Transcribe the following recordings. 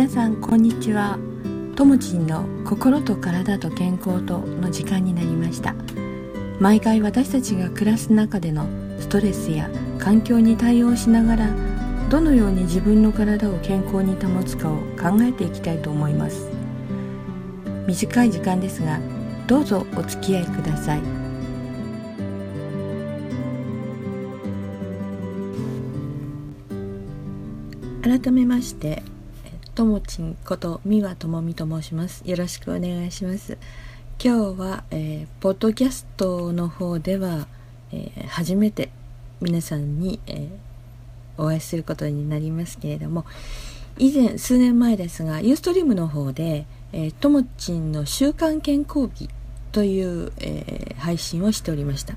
皆さんこんにちは。ともちんの心と体と健康との時間になりました。毎回私たちが暮らす中でのストレスや環境に対応しながらどのように自分の体を健康に保つかを考えていきたいと思います。短い時間ですがどうぞお付き合いください。改めましてともちんこと三輪智美と申します。よろしくお願いします。今日は、えー、ポッドキャストの方では、えー、初めて皆さんに、えー、お会いすることになりますけれども以前数年前ですがユーストリームの方で、え、ともちんの週刊健康日という、えー、配信をしておりました。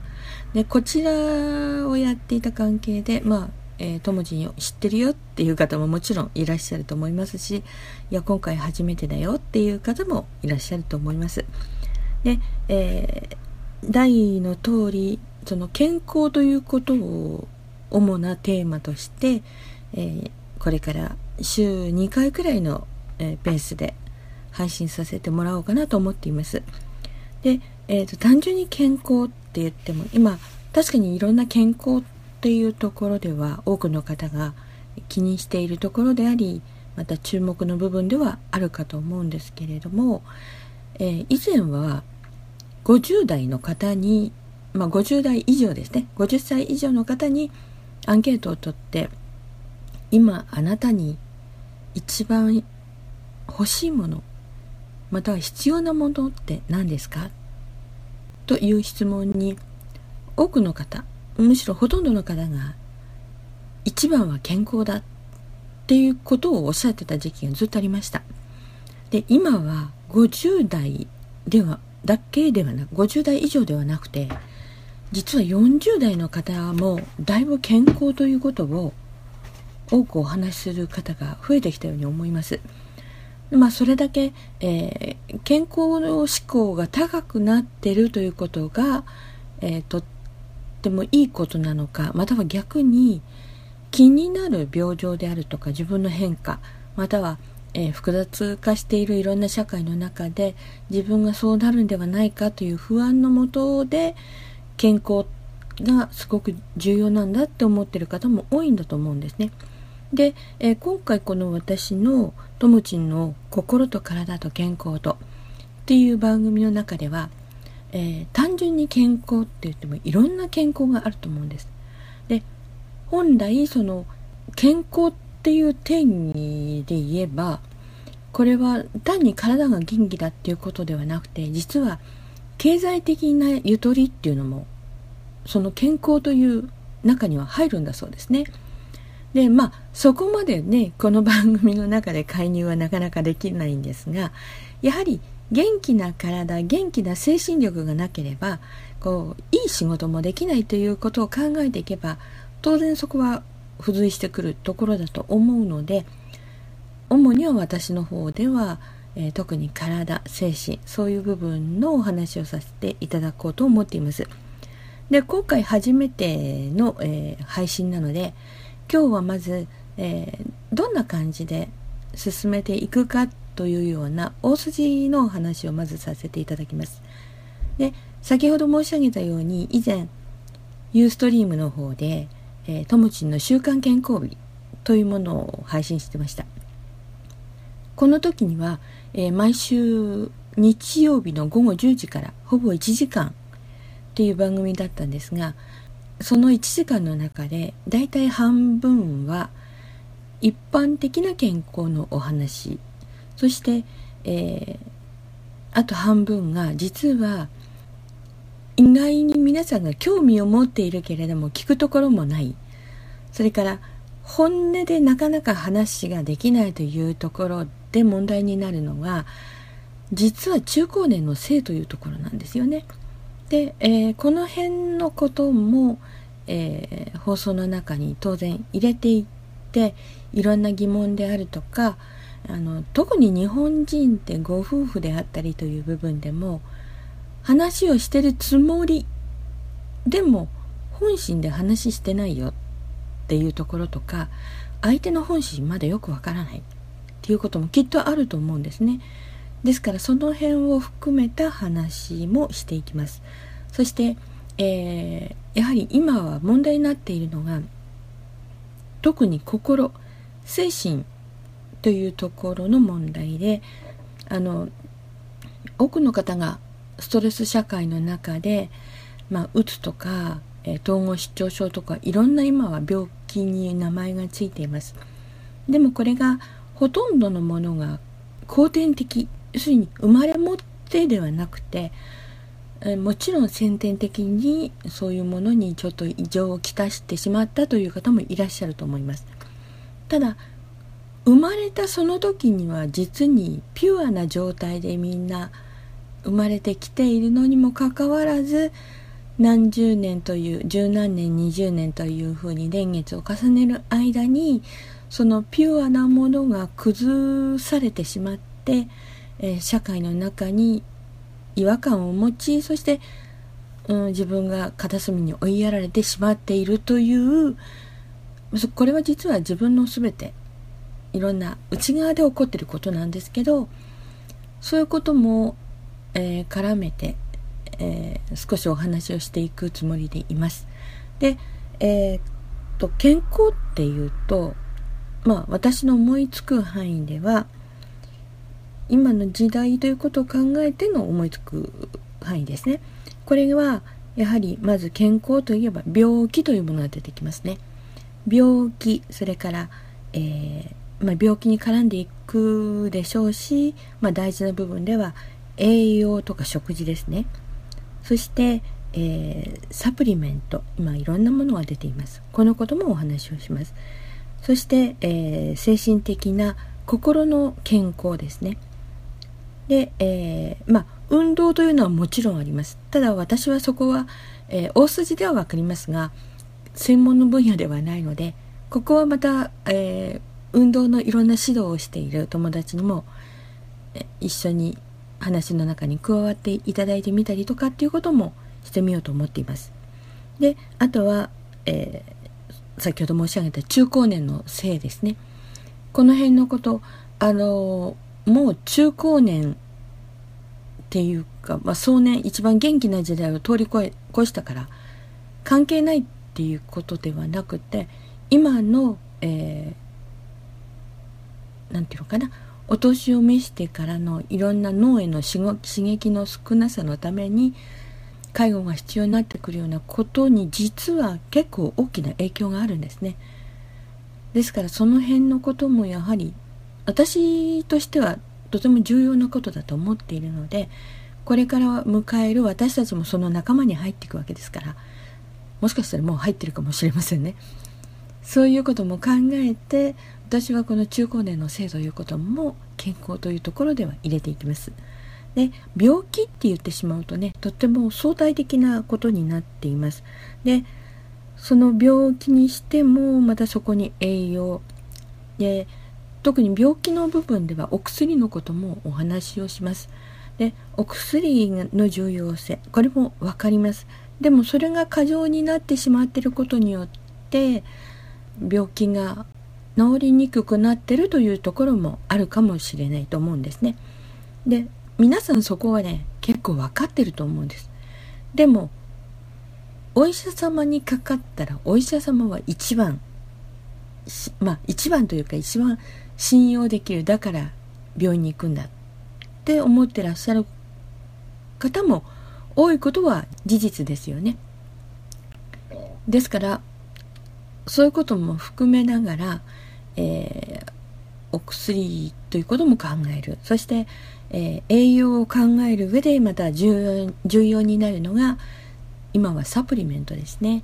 でこちらをやっていた関係でまあえー、ともちん知ってるよっていう方ももちろんいらっしゃると思いますしいや今回初めてだよっていう方もいらっしゃると思います。で、えー、題の通りその健康ということを主なテーマとして、えー、これから週2回くらいの、えー、ペースで配信させてもらおうかなと思っています。で、えーと、単純に健康って言っても今確かにいろんな健康っっていうところでは多くの方が気にしているところでありまた注目の部分ではあるかと思うんですけれども、えー、以前は50代の方に、まあ、50代以上ですね。50歳以上の方にアンケートを取って今あなたに一番欲しいものまたは必要なものって何ですか？という質問に多くの方むしろほとんどの方が一番は健康だっていうことをおっしゃってた時期がずっとありました。で今は50代ではだけではなく50代以上ではなくて実は40代の方もだいぶ健康ということを多くお話しする方が増えてきたように思います。まあそれだけ、えー、健康の志向が高くなってるということが、えー、とっってもいいことなのかまたは逆に気になる病状であるとか自分の変化または、えー、複雑化しているいろんな社会の中で自分がそうなるんではないかという不安のもとで健康がすごく重要なんだって思ってる方も多いんだと思うんですね。で、えー、今回この私のともちんの心と体と健康とっていう番組の中ではえー、単純に健康って言ってもいろんな健康があると思うんです。で本来その健康っていう定義で言えばこれは単に体が元気だっていうことではなくて実は経済的なゆとりっていうのもその健康という中には入るんだそうですね。でまあそこまでねこの番組の中で介入はなかなかできないんですがやはり元気な体元気な精神力がなければこういい仕事もできないということを考えていけば当然そこは付随してくるところだと思うので主には私の方では、えー、特に体精神そういう部分のお話をさせていただこうと思っています。で今回初めての、えー、配信なので今日はまず、えー、どんな感じで進めていくかっというような大筋のお話をまずさせていただきます。で先ほど申し上げたように以前ユーストリームの方で、えー、ともちんの週刊健康日というものを配信してました。この時には、えー、毎週日曜日の午後10時からほぼ1時間っていう番組だったんですがその1時間の中でだいたい半分は一般的な健康のお話そして、えー、あと半分が実は意外に皆さんが興味を持っているけれども聞くところもないそれから本音でなかなか話ができないというところで問題になるのが実は中高年の性というところなんですよね。で、えー、この辺のことも、えー、放送の中に当然入れていっていろんな疑問であるとかあの特に日本人ってご夫婦であったりという部分でも話をしてるつもりでも本心で話してないよっていうところとか相手の本心まだよくわからないっていうこともきっとあると思うんですね。ですからその辺を含めた話もしていきます。そして、えー、やはり今は問題になっているのが特に心精神というところの問題であの多くの方がストレス社会の中で、まあ、うつとか、えー、統合失調症とかいろんな今は病気に名前がついています。でもこれがほとんどのものが後天的要するに生まれ持ってではなくてもちろん先天的にそういうものにちょっと異常をきたしてしまったという方もいらっしゃると思います。ただ生まれたその時には実にピュアな状態でみんな生まれてきているのにもかかわらず何十年という十何年20年というふうに年月を重ねる間にそのピュアなものが崩されてしまって、えー、社会の中に違和感を持ちそして、うん、自分が片隅に追いやられてしまっているというこれは実は自分の全ていろんな内側で起こってることなんですけどそういうことも、えー、絡めて、えー、少しお話をしていくつもりでいます。で、えー、っと健康っていうとまあ私の思いつく範囲では今の時代ということを考えての思いつく範囲ですね。これはやはりまず健康といえば病気というものが出てきますね。病気それから、えー、まあ、病気に絡んでいくでしょうし、まあ、大事な部分では栄養とか食事ですね。そして、えー、サプリメント今いろんなものが出ています。このこともお話をします。そして、えー、精神的な心の健康ですね。で、えー、まあ運動というのはもちろんありますただ私はそこは、えー、大筋では分かりますが専門の分野ではないのでここはまた、えー、運動のいろんな指導をしている友達にも、一緒に話の中に加わっていただいてみたりとかっていうこともしてみようと思っています。であとは、えー、先ほど申し上げた中高年の性ですねこの辺のことあのもう中高年っていうか、まあ、壮年一番元気な時代を通り越え越したから関係ないっていうことではなくて今の、えー、なんていうのかなお年を召してからのいろんな脳への刺激の少なさのために介護が必要になってくるようなことに実は結構大きな影響があるんですね。ですからその辺のこともやはり私としてはとても重要なことだと思っているのでこれから迎える私たちもその仲間に入っていくわけですからもしかしたらもう入ってるかもしれませんね。そういうことも考えて私はこの中高年の性ということも健康というところでは入れていきます。で病気って言ってしまうとねとっても相対的なことになっています。でその病気にしてもまたそこに栄養で特に病気の部分ではお薬のこともお話をします。でお薬の重要性これも分かります。でもそれが過剰になってしまっていることによって病気が治りにくくなってるというところもあるかもしれないと思うんですね。で皆さんそこはね結構分かってると思うんです。でもお医者様にかかったらお医者様は一番まあ一番というか一番信用できるだから病院に行くんだって思ってらっしゃる方も多いことは事実ですよね。ですからそういうことも含めながら、えー、お薬ということも考える。そして、えー、栄養を考える上でまた重要になるのが今はサプリメントですね、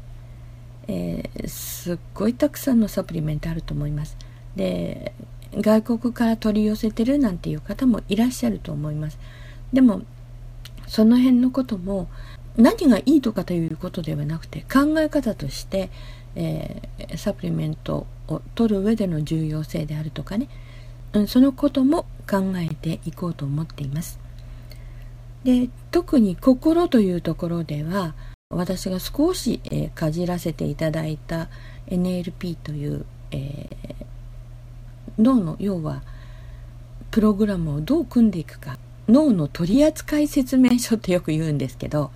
えー、すっごいたくさんのサプリメントあると思います。で外国から取り寄せてるなんていう方もいらっしゃると思います。でもその辺のことも何がいいとかということではなくて考え方として、えー、サプリメントを取る上での重要性であるとかね、うん、そのことも考えていこうと思っています。で特に心というところでは私が少し、えー、かじらせていただいた NLP という、えー、脳の要はプログラムをどう組んでいくか。脳の取扱説明書ってよく言うんですけど、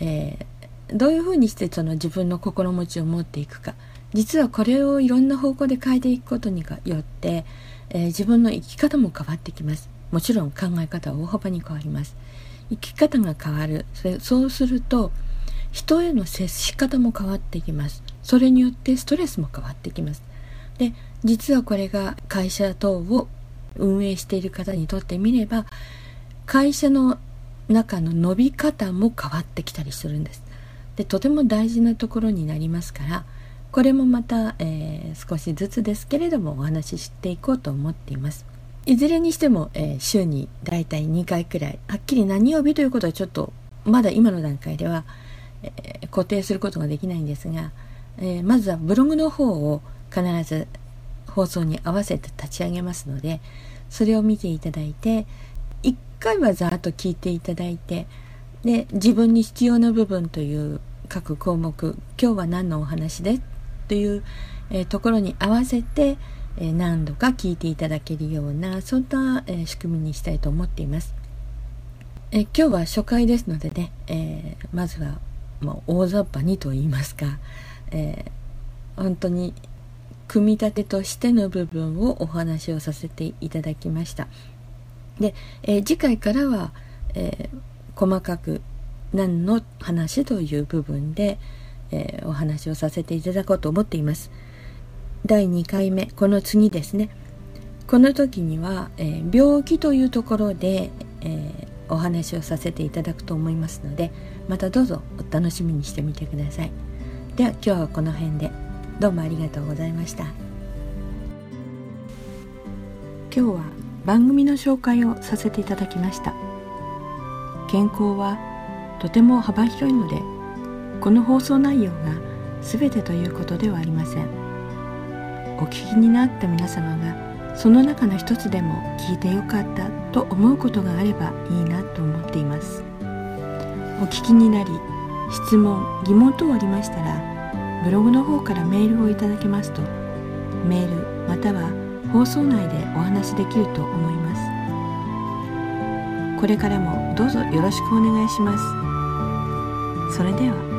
えー、どういうふうにしてその自分の心持ちを持っていくか。実はこれをいろんな方向で変えていくことによって、えー、自分の生き方も変わってきます。もちろん考え方は大幅に変わります。生き方が変わる。そうすると人への接し方も変わってきます。それによってストレスも変わってきます。で実はこれが会社等を運営している方にとってみれば会社の中の伸び方も変わってきたりするんです。でとても大事なところになりますからこれもまた、えー、少しずつですけれどもお話ししていこうと思っています。いずれにしても、えー、週にだいたい2回くらいはっきり何曜日ということはちょっとまだ今の段階では、えー、固定することができないんですが、えまずはブログの方を必ず放送に合わせて立ち上げますのでそれを見ていただいて回はざーっと聞いていただいてで自分に必要な部分という各項目今日は何のお話でという、えー、ところに合わせて、えー、何度か聞いていただけるようなそんな、えー、仕組みにしたいと思っています。え今日は初回ですのでね、えまずはもう大雑把にと言いますか、え本当に組み立てとしての部分をお話をさせていただきました。で、え次回からは、え細かく何の話という部分で、えー、お話をさせていただこうと思っています。第2回目、この次ですね。この時には、えー、病気というところで、え、お話をさせていただくと思いますので、またどうぞお楽しみにしてみてください。では今日はこの辺でどうもありがとうございました。今日は番組の紹介をさせていただきました。健康はとても幅広いのでこの放送内容が全てということではありませんお聞きになった皆様がその中の一つでも聞いてよかったと思うことがあればいいなと思っていますお聞きになり質問疑問等ありましたらブログの方からメールをいただけますとメールまたは放送内でお話しできると思います。これからもどうぞよろしくお願いします。それでは。